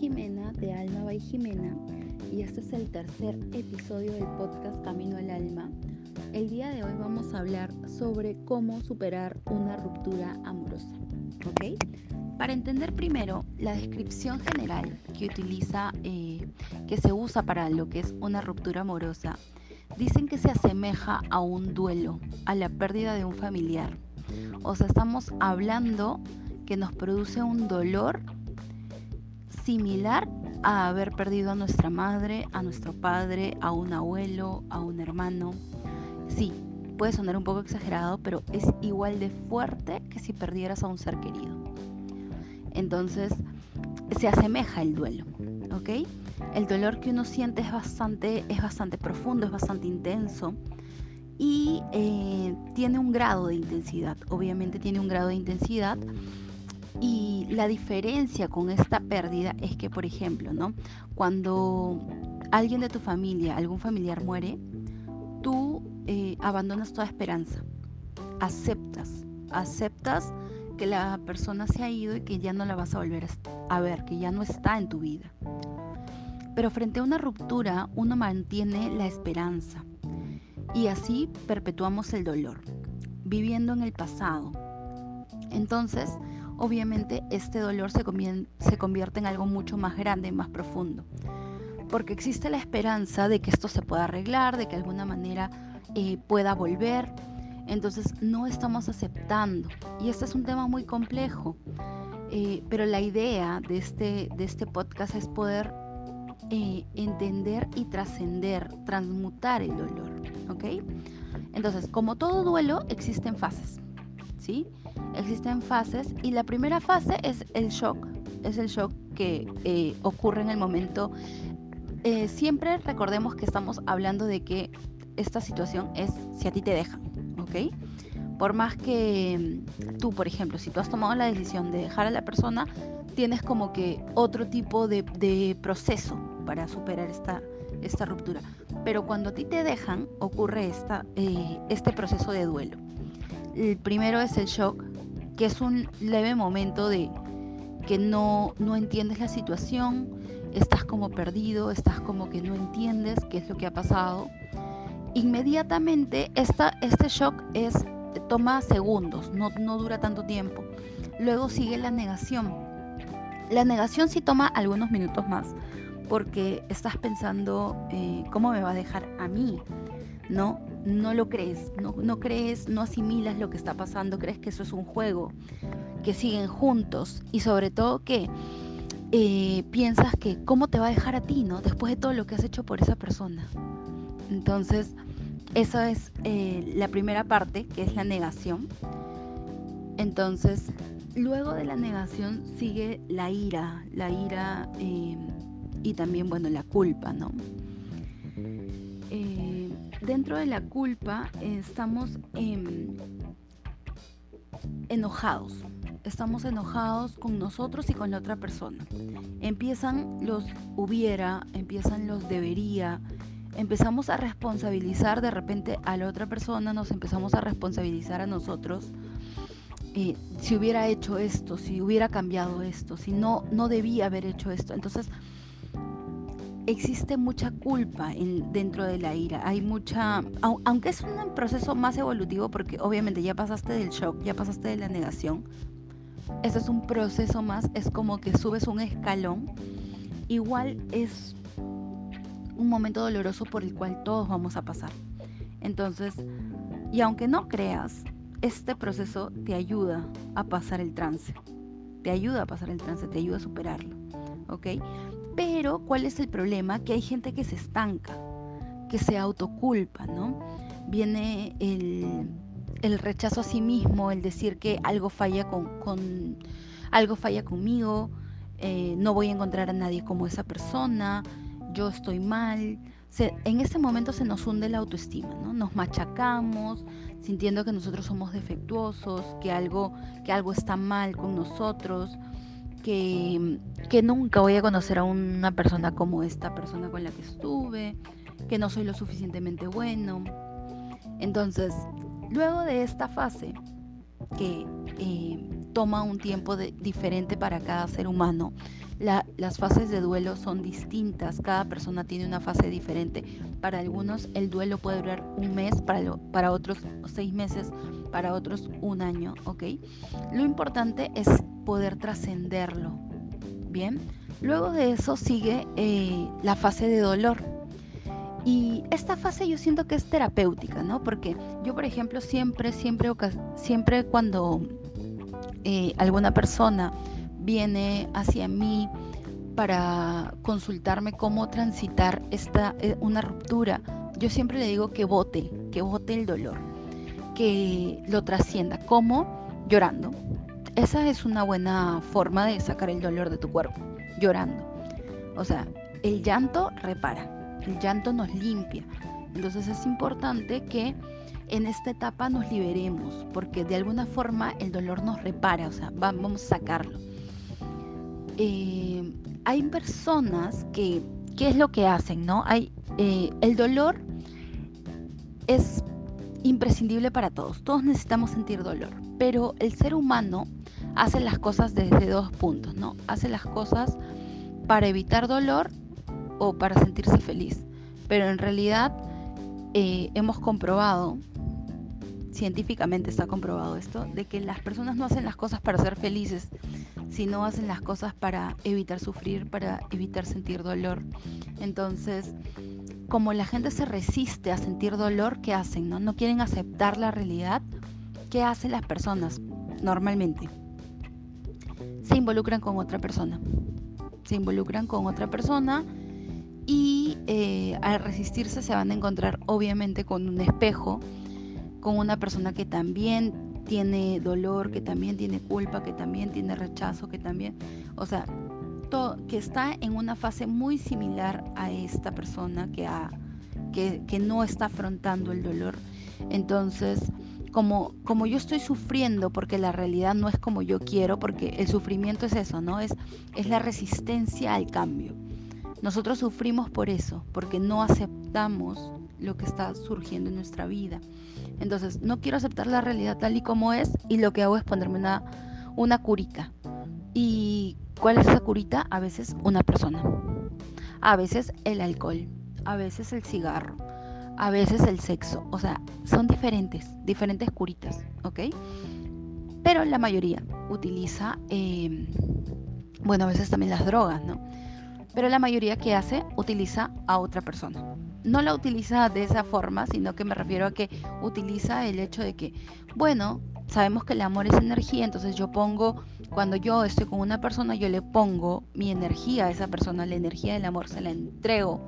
Jimena de Alma by Jimena y este es el tercer episodio del podcast Camino al Alma. El día de hoy vamos a hablar sobre cómo superar una ruptura amorosa. ¿Ok? Para entender primero la descripción general que utiliza, eh, que se usa para lo que es una ruptura amorosa, dicen que se asemeja a un duelo, a la pérdida de un familiar. O sea, estamos hablando que nos produce un dolor similar a haber perdido a nuestra madre, a nuestro padre, a un abuelo, a un hermano. Sí, puede sonar un poco exagerado, pero es igual de fuerte que si perdieras a un ser querido. Entonces, se asemeja el duelo, ¿ok? El dolor que uno siente es bastante, es bastante profundo, es bastante intenso y eh, tiene un grado de intensidad. Obviamente tiene un grado de intensidad y la diferencia con esta pérdida es que, por ejemplo, ¿no? Cuando alguien de tu familia, algún familiar muere, tú eh, abandonas toda esperanza, aceptas, aceptas que la persona se ha ido y que ya no la vas a volver a ver, que ya no está en tu vida. Pero frente a una ruptura, uno mantiene la esperanza y así perpetuamos el dolor, viviendo en el pasado. Entonces, obviamente este dolor se, convierte en algo mucho más grande y más profundo. Porque existe la esperanza de que esto se pueda arreglar, de que de alguna manera eh, pueda volver. Entonces no estamos aceptando. Y este es un tema muy complejo. Eh, pero la idea de este, de este podcast es poder eh, entender y trascender, transmutar el dolor. ¿Ok? Entonces, como todo duelo, existen fases. Existen fases y la primera fase es el shock, es el shock que eh, ocurre en el momento. Eh, siempre recordemos que estamos hablando de que esta situación es si a ti te dejan, ¿ok? Por más que mm, tú, por ejemplo, si tú has tomado la decisión de dejar a la persona, tienes como que otro tipo de, proceso para superar esta, esta ruptura. Pero cuando a ti te dejan, ocurre esta, eh, este proceso de duelo. El primero es el shock, que es un leve momento de que no, no entiendes la situación, estás como perdido, estás como que no entiendes qué es lo que ha pasado. Inmediatamente esta, este shock es, toma segundos, no, no dura tanto tiempo. Luego sigue la negación. La negación sí toma algunos minutos más, porque estás pensando eh, cómo me va a dejar a mí, ¿no? No lo crees, no, crees, no asimilas lo que está pasando, crees que eso es un juego, que siguen juntos y sobre todo que eh, piensas que cómo te va a dejar a ti, ¿no? Después de todo lo que has hecho por esa persona. Entonces, esa es eh, la primera parte, que es la negación. Entonces, luego de la negación sigue la ira, la ira eh, y también, bueno, la culpa, ¿no? Dentro de la culpa estamos enojados. Estamos enojados con nosotros y con la otra persona. Empiezan los hubiera, empiezan los debería, empezamos a responsabilizar de repente a la otra persona, nos empezamos a responsabilizar a nosotros. Eh, si hubiera hecho esto, si hubiera cambiado esto, si no, no debía haber hecho esto. Entonces, existe mucha culpa dentro de la ira. Hay mucha, aunque es un proceso más evolutivo porque obviamente ya pasaste del shock, ya pasaste de la negación. Este es un proceso más, es como que subes un escalón. Igual es un momento doloroso por el cual todos vamos a pasar. Entonces, y aunque no creas, este proceso te ayuda a pasar el trance. Te ayuda a pasar el trance, te ayuda a superarlo. ¿Ok? Pero, ¿cuál es el problema? Que hay gente que se estanca, que se autoculpa, ¿no? Viene el, rechazo a sí mismo, el decir que algo falla con, algo falla conmigo, eh, no voy a encontrar a nadie como esa persona, yo estoy mal. en ese momento se nos hunde la autoestima, ¿no? Nos machacamos, sintiendo que nosotros somos defectuosos, que algo, que algo está mal con nosotros que, nunca voy a conocer a una persona como esta persona con la que estuve, que no soy lo suficientemente bueno. Entonces, luego de esta fase, que eh, toma un tiempo diferente para cada ser humano. las fases de duelo son distintas, cada persona tiene una fase diferente. Para algunos el duelo puede durar un mes, para, para otros seis meses, para otros un año, ¿ok? Lo importante es poder trascenderlo, ¿bien? Luego de eso sigue eh, la fase de dolor. Y esta fase yo siento que es terapéutica, ¿no? Porque yo, por ejemplo, siempre, siempre, siempre cuando eh, alguna persona viene hacia mí para consultarme cómo transitar esta, eh, una ruptura, yo siempre le digo que vote, que vote el dolor, que lo trascienda. ¿Cómo? Llorando. Esa es una buena forma de sacar el dolor de tu cuerpo, llorando. O sea, el llanto repara, el llanto nos limpia. Entonces es importante que en esta etapa nos liberemos, porque de alguna forma el dolor nos repara, o sea, vamos a sacarlo. Eh, hay personas que, ¿qué es lo que hacen? No? Hay, eh, el dolor es imprescindible para todos, todos necesitamos sentir dolor, pero el ser humano hace las cosas desde dos puntos, ¿no? Hace las cosas para evitar dolor o para sentirse feliz, pero en realidad eh, hemos comprobado científicamente está comprobado esto, de que las personas no hacen las cosas para ser felices, sino hacen las cosas para evitar sufrir, para evitar sentir dolor. Entonces, como la gente se resiste a sentir dolor, ¿qué hacen? No, no quieren aceptar la realidad. ¿Qué hacen las personas normalmente? Se involucran con otra persona. Se involucran con otra persona y eh, al resistirse se van a encontrar obviamente con un espejo con una persona que también tiene dolor, que también tiene culpa, que también tiene rechazo, que también, o sea, que está en una fase muy similar a esta persona que, que, no está afrontando el dolor. Entonces, como, como yo estoy sufriendo porque la realidad no es como yo quiero, porque el sufrimiento es eso, ¿no? Es, es la resistencia al cambio. Nosotros sufrimos por eso, porque no aceptamos lo que está surgiendo en nuestra vida. Entonces, no quiero aceptar la realidad tal y como es y lo que hago es ponerme una, una curita. ¿Y cuál es esa curita? A veces una persona, a veces el alcohol, a veces el cigarro, a veces el sexo. O sea, son diferentes, diferentes curitas, ¿ok? Pero la mayoría utiliza, em, bueno, a veces también las drogas, ¿no? Pero la mayoría que hace utiliza a otra persona no la utiliza de esa forma, sino que me refiero a que utiliza el hecho de que, bueno, sabemos que el amor es energía, entonces yo pongo, cuando yo estoy con una persona, yo le pongo mi energía a esa persona, la energía del amor, se la entrego.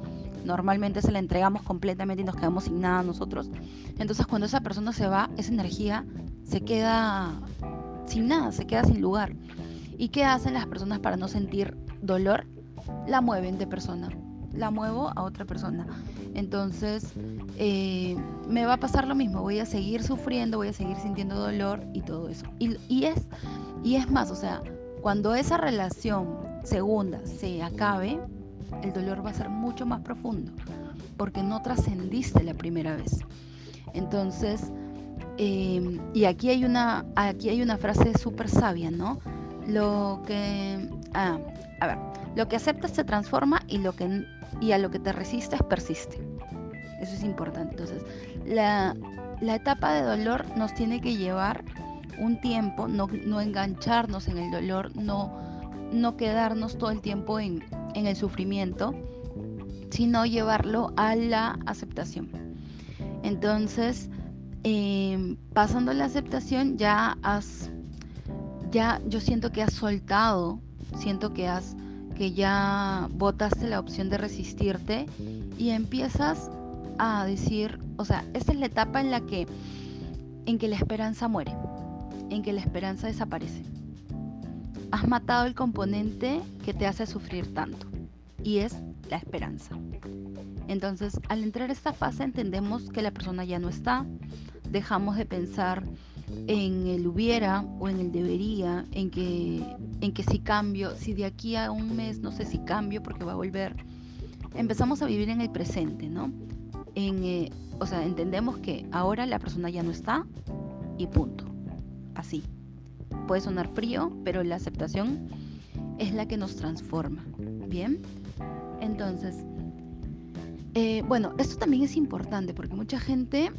Normalmente se la entregamos completamente y nos quedamos sin nada nosotros. Entonces cuando esa persona se va, esa energía se queda sin nada, se queda sin lugar. ¿Y qué hacen las personas para no sentir dolor? La mueven de persona la muevo a otra persona. Entonces, eh, me va a pasar lo mismo, voy a seguir sufriendo, voy a seguir sintiendo dolor y todo eso. Y, es, y es más, o sea, cuando esa relación segunda se acabe, el dolor va a ser mucho más profundo, porque no trascendiste la primera vez. Entonces, em, y aquí hay una, aquí hay una frase súper sabia, ¿no? Lo que, ah, a ver, lo que aceptas se transforma y lo que y a lo que te resistes persiste. Eso es importante. Entonces, la, etapa de dolor nos tiene que llevar un tiempo, no, engancharnos en el dolor, no, no quedarnos todo el tiempo en, el sufrimiento, sino llevarlo a la aceptación. Entonces, em, pasando la aceptación, ya has, ya yo siento que has soltado, siento que has que ya votaste la opción de resistirte y empiezas a decir, o sea, esta es la etapa en la que en que la esperanza muere, en que la esperanza desaparece. Has matado el componente que te hace sufrir tanto y es la esperanza. Entonces, al entrar a esta fase entendemos que la persona ya no está, dejamos de pensar en el hubiera o en el debería, en que, en que si cambio, si de aquí a un mes no sé si cambio porque va a volver, empezamos a vivir en el presente, ¿no? En, eh, o sea, entendemos que ahora la persona ya no está y punto, así. puede sonar frío, pero la aceptación es la que nos transforma. Bien, entonces, eh, bueno, esto también es importante porque mucha gente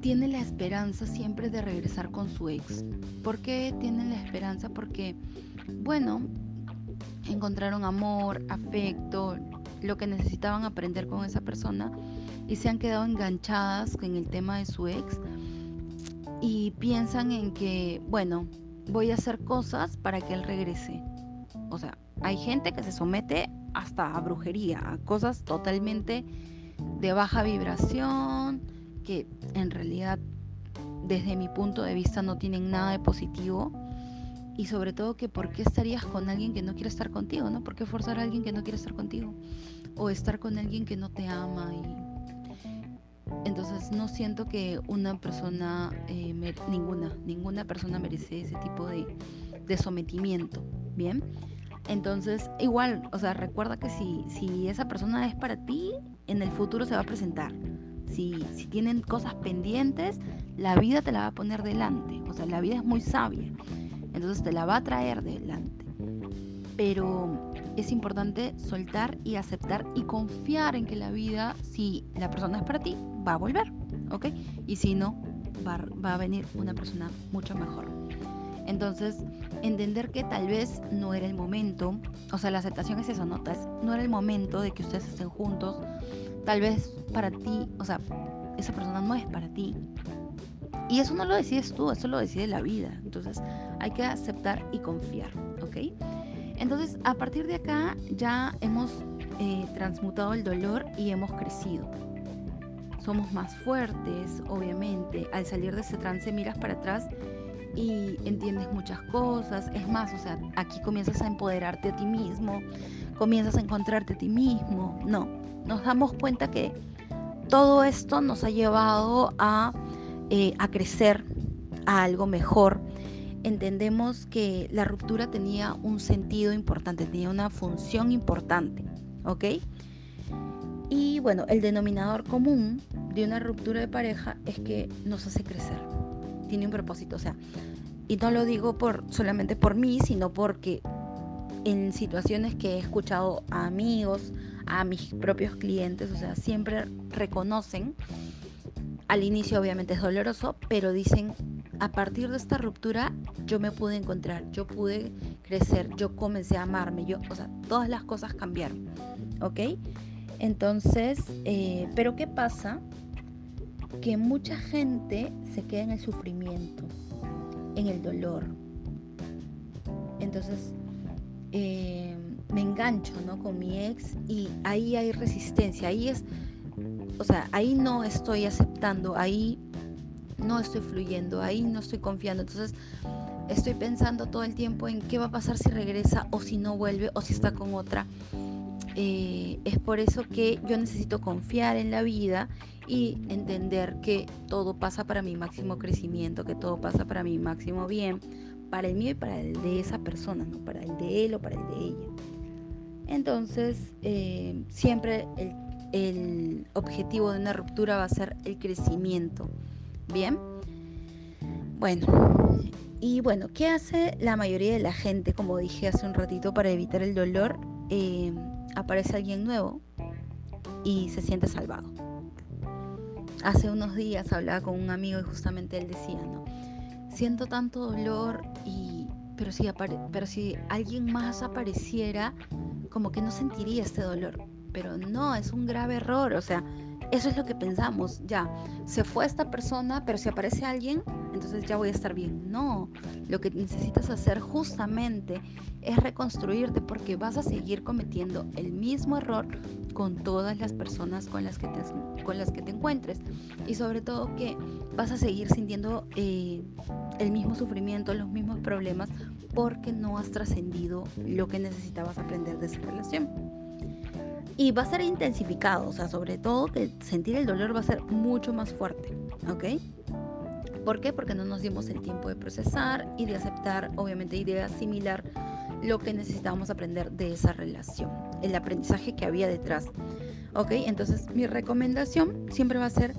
tiene la esperanza siempre de regresar con su ex. ¿Por qué tienen la esperanza? Porque, bueno, encontraron amor, afecto, lo que necesitaban aprender con esa persona y se han quedado enganchadas en el tema de su ex y piensan en que, bueno, voy a hacer cosas para que él regrese. O sea, hay gente que se somete hasta a brujería, a cosas totalmente de baja vibración, que en realidad desde mi punto de vista no tienen nada de positivo. Y sobre todo que por qué estarías con alguien que no quiere estar contigo, ¿no? ¿Por qué forzar a alguien que no quiere estar contigo? O estar con alguien que no te ama y entonces no siento que una persona, eh, ninguna, ninguna persona merece ese tipo de, sometimiento, ¿bien? Entonces, igual, o sea, recuerda que si, si esa persona es para ti, en el futuro se va a presentar. Si, si tienen cosas pendientes, la vida te la va a poner delante. O sea, la vida es muy sabia. Entonces te la va a traer delante. Pero es importante soltar y aceptar y confiar en que la vida, si la persona es para ti, va a volver, ¿ok? Y si no, va, va a venir una persona mucho mejor. Entonces, entender que tal vez no era el momento, o sea, la aceptación es eso, ¿no? No era el momento de que ustedes estén juntos, tal vez para ti, o sea, esa persona no es para ti. Y eso no lo decides tú, eso lo decide la vida. Entonces, hay que aceptar y confiar, ¿ok? Entonces, a partir de acá ya hemos eh, transmutado el dolor y hemos crecido. Somos más fuertes, obviamente. Al salir de ese trance miras para atrás y entiendes muchas cosas. Es más, o sea, aquí comienzas a empoderarte a ti mismo, comienzas a encontrarte a ti mismo. No, nos damos cuenta que todo esto nos ha llevado a, eh, a crecer, a algo mejor entendemos que la ruptura tenía un sentido importante, tenía una función importante, ¿ok? Y bueno, el denominador común de una ruptura de pareja es que nos hace crecer, tiene un propósito, o sea, y no lo digo por solamente por mí, sino porque en situaciones que he escuchado a amigos, a mis propios clientes, o sea, siempre reconocen, al inicio obviamente es doloroso, pero dicen, a partir de esta ruptura yo me pude encontrar, yo pude crecer, yo comencé a amarme, yo, o sea, todas las cosas cambiaron, ¿ok? Entonces, eh, pero ¿qué pasa? Que mucha gente se queda en el sufrimiento, en el dolor. Entonces, eh, me engancho, ¿no? Con mi ex y ahí hay resistencia, ahí es, o sea, ahí no estoy aceptando, ahí no estoy fluyendo, ahí no estoy confiando. Entonces estoy pensando todo el tiempo en qué va a pasar si regresa o si no vuelve o si está con otra. Eh, es por eso que yo necesito confiar en la vida y entender que todo pasa para mi máximo crecimiento, que todo pasa para mi máximo bien, para el mío y para el de esa persona, no para el de él o para el de ella. Entonces, eh, siempre el, objetivo de una ruptura va a ser el crecimiento. Bien. Bueno, y bueno, ¿qué hace la mayoría de la gente, como dije hace un ratito, para evitar el dolor? Eh, aparece alguien nuevo y se siente salvado. Hace unos días hablaba con un amigo y justamente él decía, ¿no? Siento tanto dolor y pero si, pero si alguien más apareciera, como que no sentiría este dolor. Pero no, es un grave error. O sea, eso es lo que pensamos, ya, se fue esta persona, pero si aparece alguien, entonces ya voy a estar bien. No, lo que necesitas hacer justamente es reconstruirte porque vas a seguir cometiendo el mismo error con todas las personas con las que te, con las que te encuentres. Y sobre todo que vas a seguir sintiendo eh, el mismo sufrimiento, los mismos problemas, porque no has trascendido lo que necesitabas aprender de esa relación y va a ser intensificado, o sea, sobre todo que sentir el dolor va a ser mucho más fuerte, ¿ok? ¿Por qué? Porque no nos dimos el tiempo de procesar y de aceptar, obviamente, y de asimilar lo que necesitábamos aprender de esa relación, el aprendizaje que había detrás, ¿ok? Entonces, mi recomendación siempre va a ser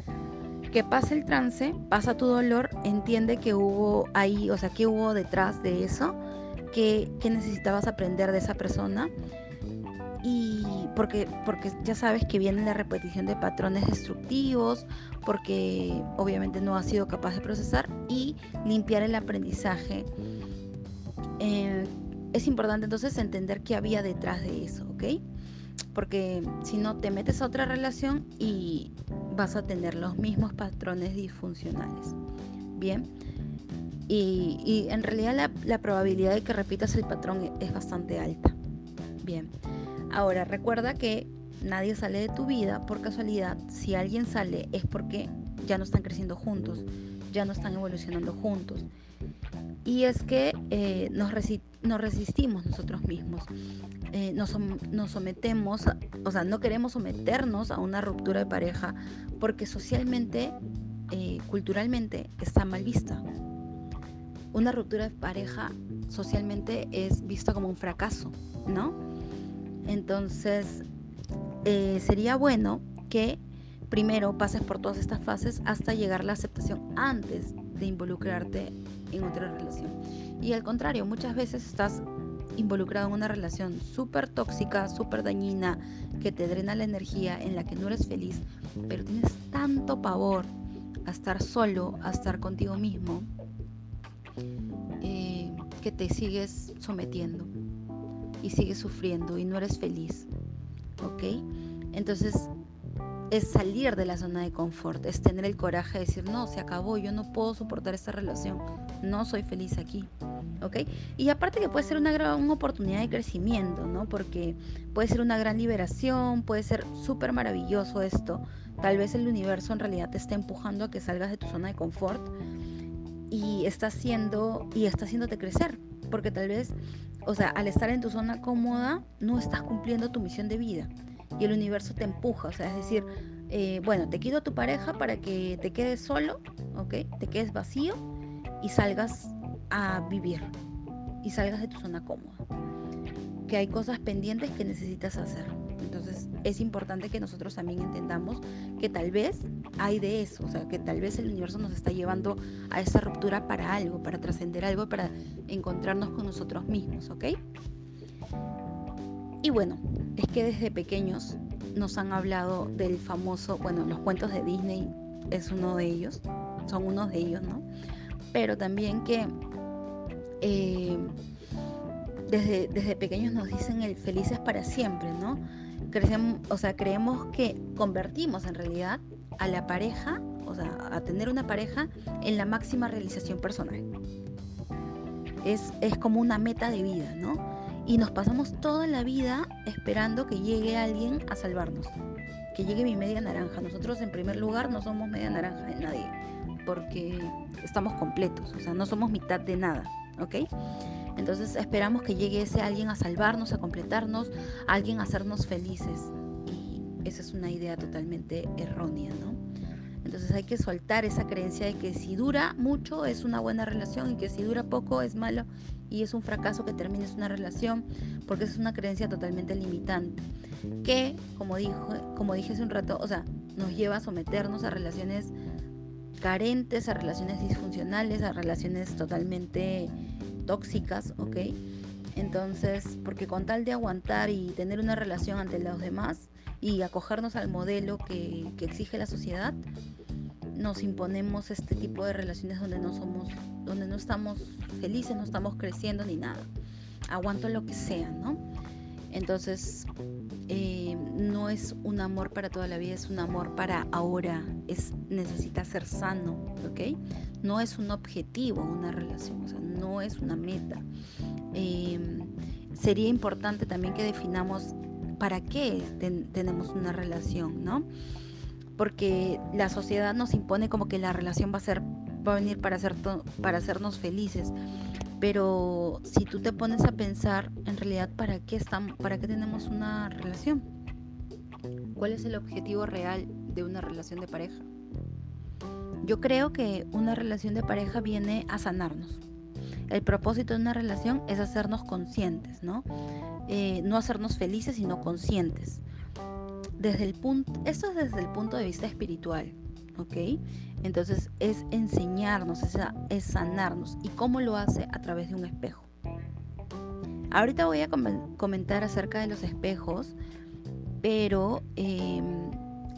que pasa el trance, pasa tu dolor, entiende que hubo ahí, o sea, que hubo detrás de eso, que, necesitabas aprender de esa persona. Y porque, porque ya sabes que viene la repetición de patrones destructivos, porque obviamente no has sido capaz de procesar y limpiar el aprendizaje. Eh, es importante entonces entender qué había detrás de eso, ¿ok? Porque si no te metes a otra relación y vas a tener los mismos patrones disfuncionales. Bien. Y, en realidad la, probabilidad de que repitas el patrón es bastante alta. Bien. Ahora recuerda que nadie sale de tu vida por casualidad. Si alguien sale es porque ya no están creciendo juntos, ya no están evolucionando juntos. Y es que eh, nos, resistimos nosotros mismos. Eh, nos, sometemos, o sea, no queremos someternos a una ruptura de pareja porque socialmente, eh, culturalmente está mal vista. Una ruptura de pareja socialmente es vista como un fracaso, ¿no? Entonces, sería bueno que primero pases por todas estas fases hasta llegar a la aceptación antes de involucrarte en otra relación. Y al contrario, muchas veces estás involucrado en una relación súper tóxica, súper dañina, que te drena la energía, en la que no eres feliz, pero tienes tanto pavor a estar solo, a estar contigo mismo, eh, que te sigues sometiendo y sigues sufriendo y no eres feliz. ¿Ok? Entonces es salir de la zona de confort, es tener el coraje de decir, no, se acabó, yo no puedo soportar esta relación, no soy feliz aquí, ¿ok? Y aparte que puede ser una gran oportunidad de crecimiento, ¿no? Porque puede ser una gran liberación, puede ser súper maravilloso esto, tal vez el universo en realidad te está empujando a que salgas de tu zona de confort y está haciendo, y está haciéndote crecer, porque tal vez, o sea, al estar en tu zona cómoda, no estás cumpliendo tu misión de vida y el universo te empuja, o sea, es decir, eh, bueno, te quito a tu pareja para que te quedes solo, ¿ok? Te quedes vacío y salgas a vivir y salgas de tu zona cómoda. Que hay cosas pendientes que necesitas hacer. Entonces es importante que nosotros también entendamos que tal vez hay de eso, o sea, que tal vez el universo nos está llevando a esa ruptura para algo, para trascender algo, para encontrarnos con nosotros mismos, ¿ok? Y bueno, es que desde pequeños nos han hablado del famoso, bueno, los cuentos de Disney es uno de ellos, son unos de ellos, ¿no? Pero también que eh, desde, desde pequeños nos dicen el felices para siempre, ¿no? Crecemos, o sea, creemos que convertimos en realidad a la pareja, o sea, a tener una pareja en la máxima realización personal. Es, es como una meta de vida, ¿no? Y nos pasamos toda la vida esperando que llegue alguien a salvarnos, que llegue mi media naranja. Nosotros en primer lugar no somos media naranja de nadie, porque estamos completos, o sea, no somos mitad de nada, ¿ok? Entonces esperamos que llegue ese alguien a salvarnos, a completarnos, alguien a hacernos felices. Y esa es una idea totalmente errónea, ¿no? Entonces hay que soltar esa creencia de que si dura mucho es una buena relación y que si dura poco es malo y es un fracaso que termines una relación, porque es una creencia totalmente limitante, que, como, dijo, como dije hace un rato, o sea, nos lleva a someternos a relaciones carentes, a relaciones disfuncionales, a relaciones totalmente tóxicas, ¿ok? Entonces, porque con tal de aguantar y tener una relación ante los demás y acogernos al modelo que, que exige la sociedad, nos imponemos este tipo de relaciones donde no somos, donde no estamos felices, no estamos creciendo ni nada. Aguanto lo que sea, ¿no? Entonces, eh, no es un amor para toda la vida, es un amor para ahora. Es, necesita ser sano, ¿ok? No es un objetivo una relación, o sea, no es una meta. Em, sería importante también que definamos para qué tenemos una relación, ¿no? porque la sociedad nos impone como que la relación va a ser va a venir para hacer para hacernos felices. Pero si tú te pones a pensar en realidad para qué estamos para qué tenemos una relación cuál es el objetivo real de una relación de pareja yo creo que una relación de pareja viene a sanarnos el propósito de una relación es hacernos conscientes no eh, no hacernos felices sino conscientes desde el punto, esto es desde el punto de vista espiritual, ¿ok? Entonces es enseñarnos, es, sanarnos. ¿Y cómo lo hace? A través de un espejo. Ahorita voy a comentar acerca de los espejos, pero em,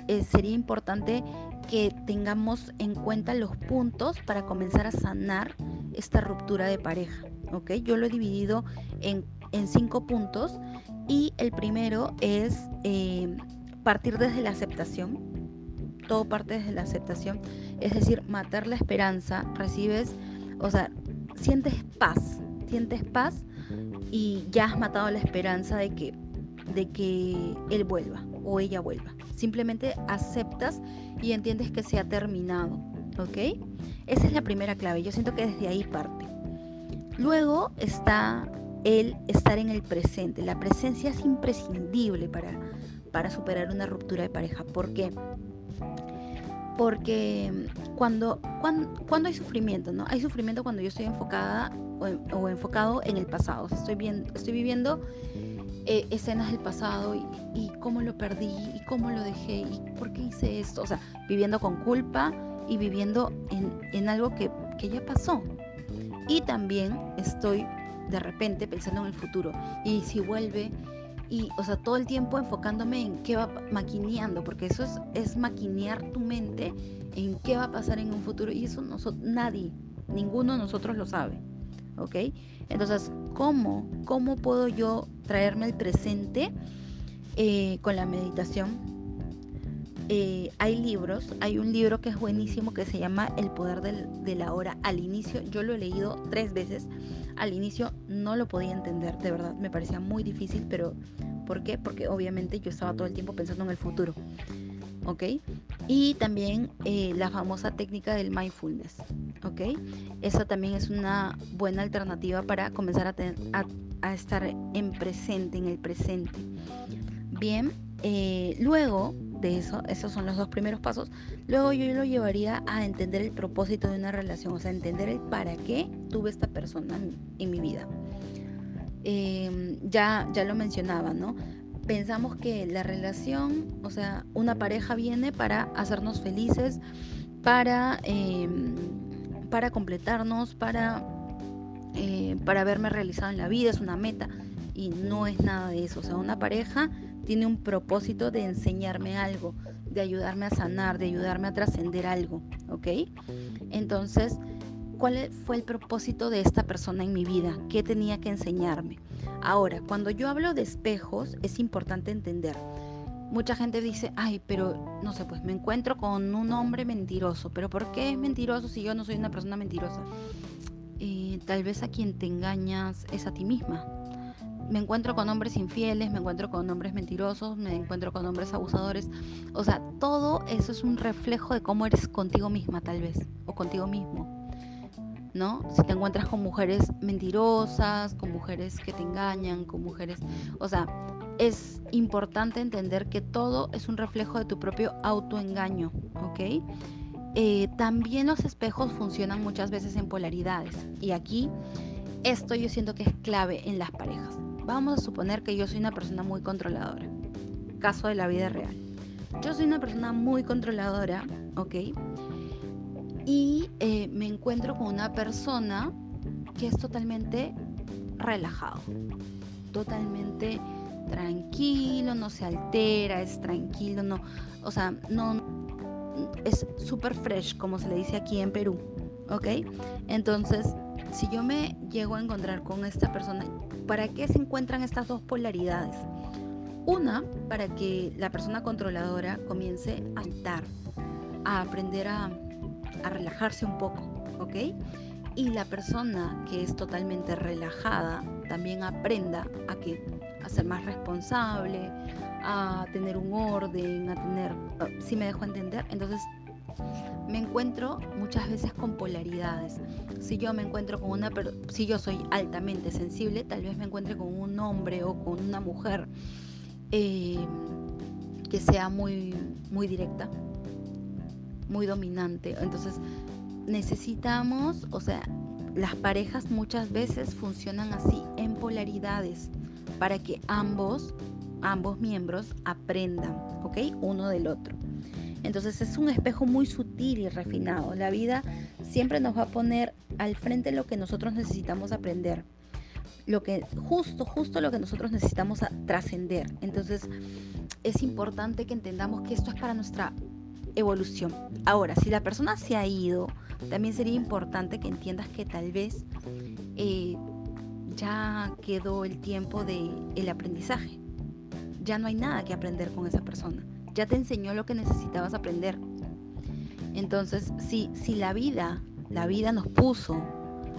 eh, sería importante que tengamos en cuenta los puntos para comenzar a sanar esta ruptura de pareja. ¿ok? Yo lo he dividido en, cinco puntos y el primero es em, partir desde la aceptación. Todo parte desde la aceptación. Es decir, matar la esperanza. Recibes, o sea, sientes paz. Sientes paz y ya has matado la esperanza de que, de que él vuelva o ella vuelva. Simplemente aceptas y entiendes que se ha terminado. ¿Ok? Esa es la primera clave. Yo siento que desde ahí parte. Luego está el estar en el presente. La presencia es imprescindible para, para superar una ruptura de pareja. ¿Por qué? Porque cuando, cuando, hay sufrimiento, ¿no? Hay sufrimiento cuando yo estoy enfocada o, enfocado en el pasado. estoy, bien, estoy viviendo eh, escenas del pasado y, cómo lo perdí y cómo lo dejé y por qué hice esto. O sea, viviendo con culpa y viviendo en, en algo que, que ya pasó. Y también estoy de repente pensando en el futuro. Y si vuelve y, o sea, todo el tiempo enfocándome en qué va maquineando, porque eso es, es maquinear tu mente en qué va a pasar en un futuro y eso no, nadie, ninguno de nosotros lo sabe, ¿ok? Entonces, ¿cómo, cómo puedo yo traerme el presente eh, con la meditación? Eh, hay libros, hay un libro que es buenísimo que se llama El poder de la hora. Al inicio, yo lo he leído tres veces. Al inicio no lo podía entender, de verdad, me parecía muy difícil, pero ¿por qué? Porque obviamente yo estaba todo el tiempo pensando en el futuro. ¿Ok? Y también eh, la famosa técnica del mindfulness. ¿Ok? Esa también es una buena alternativa para comenzar a, estar en presente, en el presente. Bien, eh, luego de eso, esos son los dos primeros pasos, luego yo lo llevaría a entender el propósito de una relación, o sea, entender el para qué tuve esta persona en, mi vida. Em, ya, ya lo mencionaba, ¿no? Pensamos que la relación, o sea, una pareja viene para hacernos felices, para, em, para completarnos, para, eh, para verme realizado en la vida, es una meta y no es nada de eso. O sea, una pareja tiene un propósito de enseñarme algo, de ayudarme a sanar, de ayudarme a trascender algo, ¿ok? Entonces, ¿cuál fue el propósito de esta persona en mi vida? ¿Qué tenía que enseñarme? Ahora, cuando yo hablo de espejos, es importante entender. Mucha gente dice, ay, pero no sé, pues me encuentro con un hombre mentiroso, pero ¿por qué es mentiroso si yo no soy una persona mentirosa? Eh, tal vez a quien te engañas es a ti misma, me encuentro con hombres infieles, me encuentro con hombres mentirosos, me encuentro con hombres abusadores. O sea, todo eso es un reflejo de cómo eres contigo misma tal vez, o contigo mismo. ¿No? Si te encuentras con mujeres mentirosas, con mujeres que te engañan, con mujeres... O sea, es importante entender que todo es un reflejo de tu propio autoengaño, ¿ok? Eh, también los espejos funcionan muchas veces en polaridades. Y aquí esto yo siento que es clave en las parejas. Vamos a suponer que yo soy una persona muy controladora. Caso de la vida real. Yo soy una persona muy controladora, ¿ok? Y eh, me encuentro con una persona que es totalmente relajado, totalmente tranquilo, no se altera, es tranquilo, no, o sea, no, es súper fresh, como se le dice aquí en Perú, ¿ok? Entonces, si yo me llego a encontrar con esta persona, ¿para qué se encuentran estas dos polaridades? Una, para que la persona controladora comience a estar, a aprender a, relajarse un poco, ¿ok? Y la persona que es totalmente relajada también aprenda a, que, a ser más responsable, a tener un orden, a tener, si me dejo entender, entonces me encuentro muchas veces con polaridades. Si yo me encuentro con una, si yo soy altamente sensible, tal vez me encuentre con un hombre o con una mujer eh, que sea muy, muy directa, muy dominante. Entonces necesitamos, o sea, las parejas muchas veces funcionan así en polaridades para que ambos, ambos miembros aprendan, ¿ok? Uno del otro. Entonces es un espejo muy sutil y refinado. La vida siempre nos va a poner al frente lo que nosotros necesitamos aprender. Lo que justo, justo lo que nosotros necesitamos trascender. Entonces es importante que entendamos que esto es para nuestra evolución. Ahora, si la persona se ha ido, también sería importante que entiendas que tal vez eh, ya quedó el tiempo del el aprendizaje. Ya no hay nada que aprender con esa persona. Ya te enseñó lo que necesitabas aprender. Entonces, si, si la vida, la vida nos puso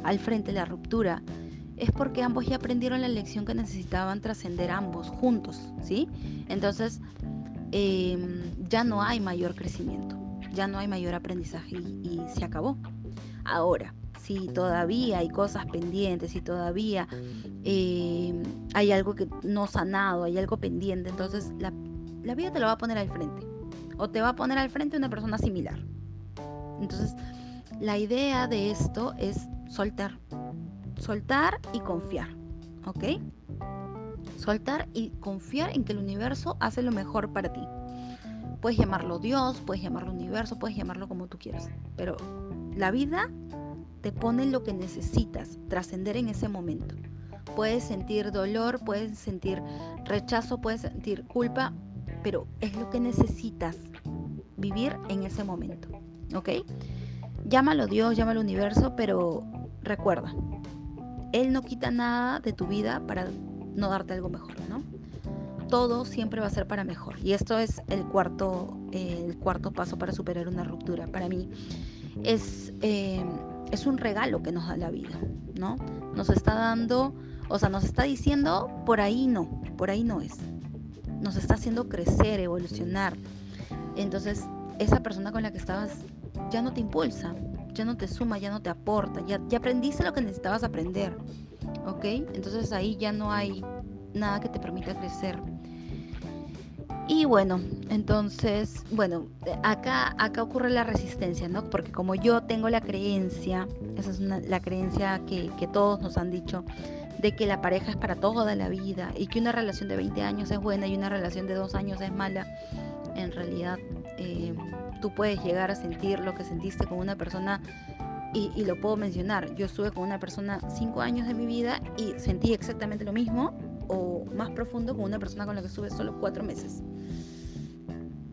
al frente la ruptura, es porque ambos ya aprendieron la lección que necesitaban trascender ambos juntos, ¿sí? Entonces, em, ya no hay mayor crecimiento, ya no hay mayor aprendizaje y, se acabó. Ahora, si todavía hay cosas pendientes, si todavía em, hay algo que no sanado, hay algo pendiente, entonces la, la vida te lo va a poner al frente. O te va a poner al frente una persona similar. Entonces, la idea de esto es soltar. Soltar y confiar. ¿Ok? Soltar y confiar en que el universo hace lo mejor para ti. Puedes llamarlo Dios, puedes llamarlo universo, puedes llamarlo como tú quieras. Pero la vida te pone lo que necesitas trascender en ese momento. Puedes sentir dolor, puedes sentir rechazo, puedes sentir culpa, pero es lo que necesitas vivir en ese momento. ¿Ok? Llámalo Dios, llámalo universo, pero recuerda, Él no quita nada de tu vida para no darte algo mejor, ¿no? todo siempre va a ser para mejor. Y esto es el cuarto, el cuarto paso para superar una ruptura. Para mí es, eh, es un regalo que nos da la vida, ¿no? Nos está dando, o sea, nos está diciendo, por ahí no, por ahí no es. Nos está haciendo crecer, evolucionar. Entonces, esa persona con la que estabas ya no te impulsa, ya no te suma, ya no te aporta, ya, aprendiste lo que necesitabas aprender, ¿ok? Entonces ahí ya no hay nada que te permita crecer. Y bueno, entonces, bueno, acá, acá ocurre la resistencia, ¿no? Porque como yo tengo la creencia, esa es la creencia que, todos nos han dicho, de que la pareja es para toda la vida y que una relación de 20 años es buena y una relación de 2 años es mala, en realidad eh, tú puedes llegar a sentir lo que sentiste con una persona y, y, lo puedo mencionar. Yo estuve con una persona 5 años de mi vida y sentí exactamente lo mismo o más profundo con una persona con la que estuve solo cuatro meses.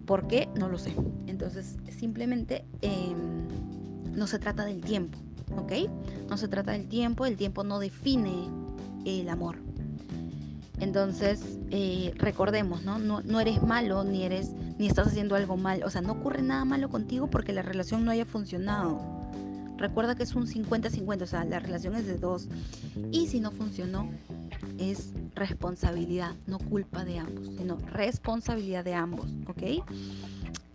¿Por qué? No lo sé. Entonces, simplemente em, no se trata del tiempo, ¿ok? No se trata del tiempo, el tiempo no define el amor. Entonces, eh, recordemos, ¿no? ¿no? No eres malo, ni eres, ni estás haciendo algo mal. O sea, no ocurre nada malo contigo porque la relación no haya funcionado. Recuerda que es un 50-50, o sea, la relación es de dos. Y si no funcionó, es responsabilidad, no culpa de ambos, sino responsabilidad de ambos, ¿ok?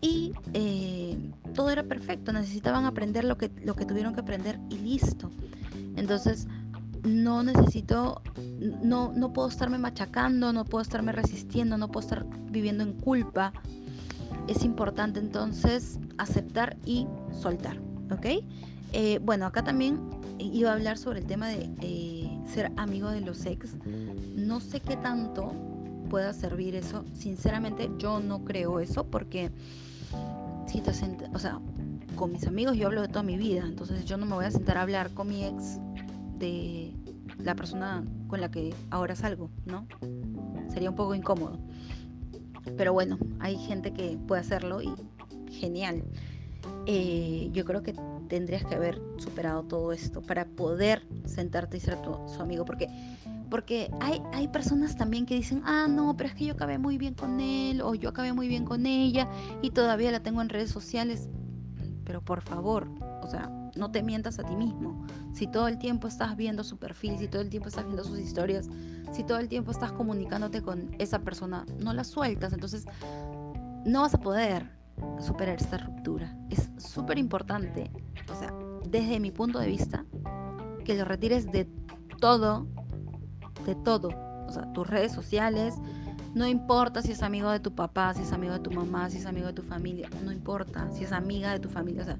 Y eh, todo era perfecto, necesitaban aprender lo que, lo que tuvieron que aprender y listo. Entonces, no necesito, no, no puedo estarme machacando, no puedo estarme resistiendo, no puedo estar viviendo en culpa. Es importante entonces aceptar y soltar, ¿ok? Eh, bueno, acá también iba a hablar sobre el tema de eh, ser amigo de los ex. No sé qué tanto pueda servir eso. Sinceramente, yo no creo eso porque si te o sea, con mis amigos yo hablo de toda mi vida, entonces yo no me voy a sentar a hablar con mi ex de la persona con la que ahora salgo, ¿no? Sería un poco incómodo. Pero bueno, hay gente que puede hacerlo y genial. Eh, yo creo que tendrías que haber superado todo esto para poder sentarte y ser su amigo. Porque, porque hay, hay personas también que dicen, ah, no, pero es que yo acabé muy bien con él o yo acabé muy bien con ella y todavía la tengo en redes sociales. Pero por favor, o sea, no te mientas a ti mismo. Si todo el tiempo estás viendo su perfil, si todo el tiempo estás viendo sus historias, si todo el tiempo estás comunicándote con esa persona, no la sueltas. Entonces, no vas a poder superar esta ruptura. Es súper importante, o sea, desde mi punto de vista, que lo retires de todo, de todo. O sea, tus redes sociales, no importa si es amigo de tu papá, si es amigo de tu mamá, si es amigo de tu familia, no importa si es amiga de tu familia. O sea,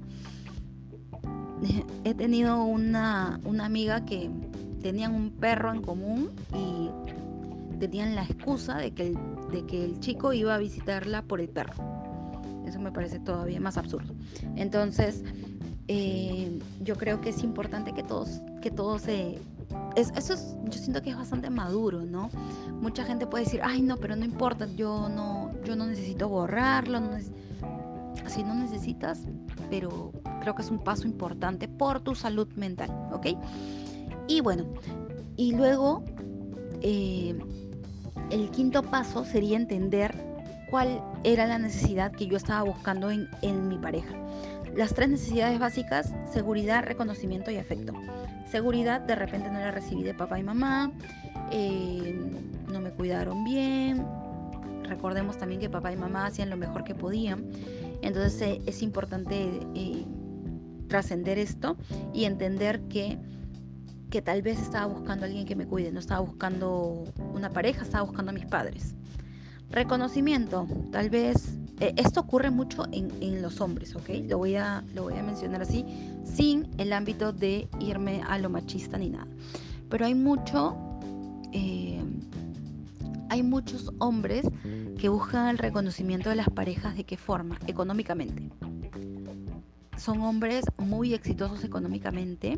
he tenido una, una amiga que tenían un perro en común y tenían la excusa de que, de que el chico iba a visitarla por el perro Eso me parece todavía más absurdo. Entonces, eh, yo creo que es importante que todos, que todos se... eso es, yo siento que es bastante maduro, ¿no? Mucha gente puede decir, ay, no, pero no importa, yo no, yo no necesito borrarlo, no si no necesitas, pero creo que es un paso importante por tu salud mental, ¿ok? Y bueno, y luego eh, el quinto paso sería entender cuál era la necesidad que yo estaba buscando en, en mi pareja. Las tres necesidades básicas, seguridad, reconocimiento y afecto. Seguridad, de repente no la recibí de papá y mamá, eh, no me cuidaron bien. Recordemos también que papá y mamá hacían lo mejor que podían. Entonces eh, es importante eh, trascender esto y entender que, que tal vez estaba buscando a alguien que me cuide, no estaba buscando una pareja, estaba buscando a mis padres. Reconocimiento, tal vez eh, esto ocurre mucho en, los hombres, ¿ok? Lo voy, a, lo voy a mencionar así, sin el ámbito de irme a lo machista ni nada. Pero hay mucho, eh, hay muchos hombres que buscan el reconocimiento de las parejas de qué forma, económicamente. Son hombres muy exitosos económicamente,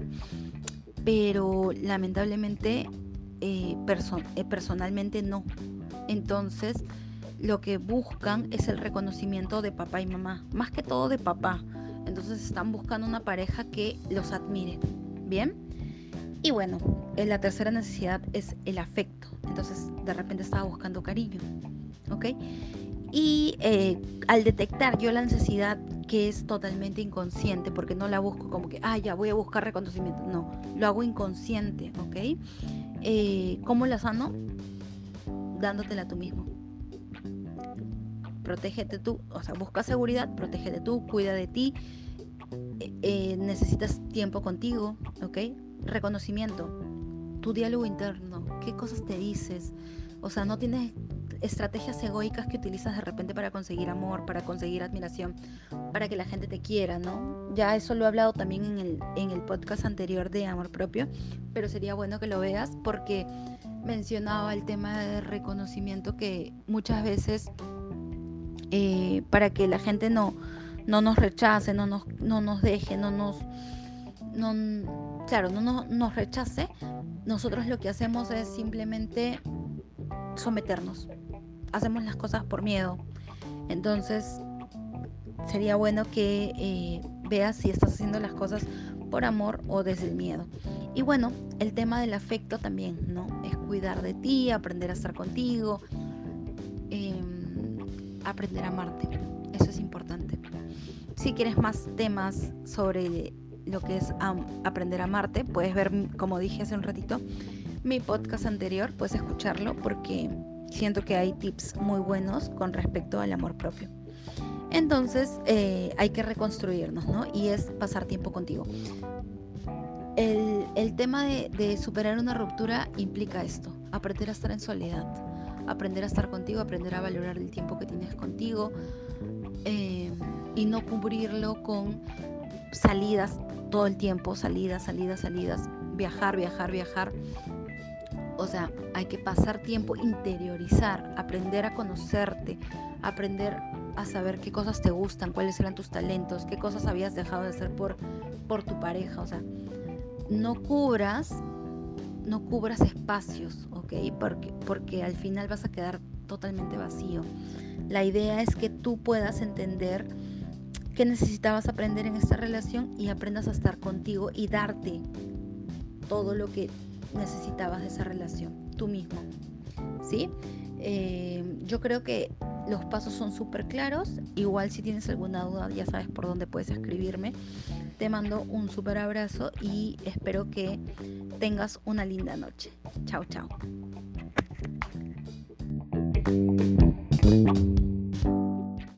pero lamentablemente eh, personalmente no. Entonces, lo que buscan es el reconocimiento de papá y mamá, más que todo de papá. Entonces están buscando una pareja que los admire. ¿Bien? Y bueno, eh, la tercera necesidad es el afecto. Entonces de repente estaba buscando cariño. ¿Ok? Y eh, al detectar yo la necesidad que es totalmente inconsciente, porque no la busco como que, ah, ya voy a buscar reconocimiento. No, lo hago inconsciente, ¿ok? Eh, ¿Cómo la sano? Dándotela tú mismo protégete tú, o sea, busca seguridad, protégete tú, cuida de ti, eh, eh, necesitas tiempo contigo, ¿ok? Reconocimiento, tu diálogo interno, qué cosas te dices, o sea, no tienes estrategias egoicas que utilizas de repente para conseguir amor, para conseguir admiración, para que la gente te quiera, ¿no? Ya eso lo he hablado también en el, en el podcast anterior de amor propio, pero sería bueno que lo veas porque mencionaba el tema de reconocimiento que muchas veces eh, para que la gente no, no nos rechace, no nos, no nos deje, no nos... No, claro, no nos, nos rechace, nosotros lo que hacemos es simplemente someternos. Hacemos las cosas por miedo. Entonces, sería bueno que eh, veas si estás haciendo las cosas por amor o desde el miedo. Y bueno, el tema del afecto también, ¿no? Es cuidar de ti, aprender a estar contigo. Eh, aprender a amarte. Eso es importante. Si quieres más temas sobre lo que es aprender a amarte, puedes ver, como dije hace un ratito, mi podcast anterior, puedes escucharlo porque siento que hay tips muy buenos con respecto al amor propio. Entonces eh, hay que reconstruirnos, ¿no? Y es pasar tiempo contigo. El, el tema de, de superar una ruptura implica esto, aprender a estar en soledad aprender a estar contigo, aprender a valorar el tiempo que tienes contigo eh, y no cubrirlo con salidas todo el tiempo, salidas, salidas, salidas, viajar, viajar, viajar. O sea, hay que pasar tiempo, interiorizar, aprender a conocerte, aprender a saber qué cosas te gustan, cuáles eran tus talentos, qué cosas habías dejado de hacer por, por tu pareja. O sea, no cubras, no cubras espacios, porque, porque al final vas a quedar totalmente vacío. La idea es que tú puedas entender qué necesitabas aprender en esta relación y aprendas a estar contigo y darte todo lo que necesitabas de esa relación, tú mismo. ¿Sí? Eh, yo creo que los pasos son súper claros. Igual si tienes alguna duda ya sabes por dónde puedes escribirme. Te mando un súper abrazo y espero que tengas una linda noche. Chao, chao.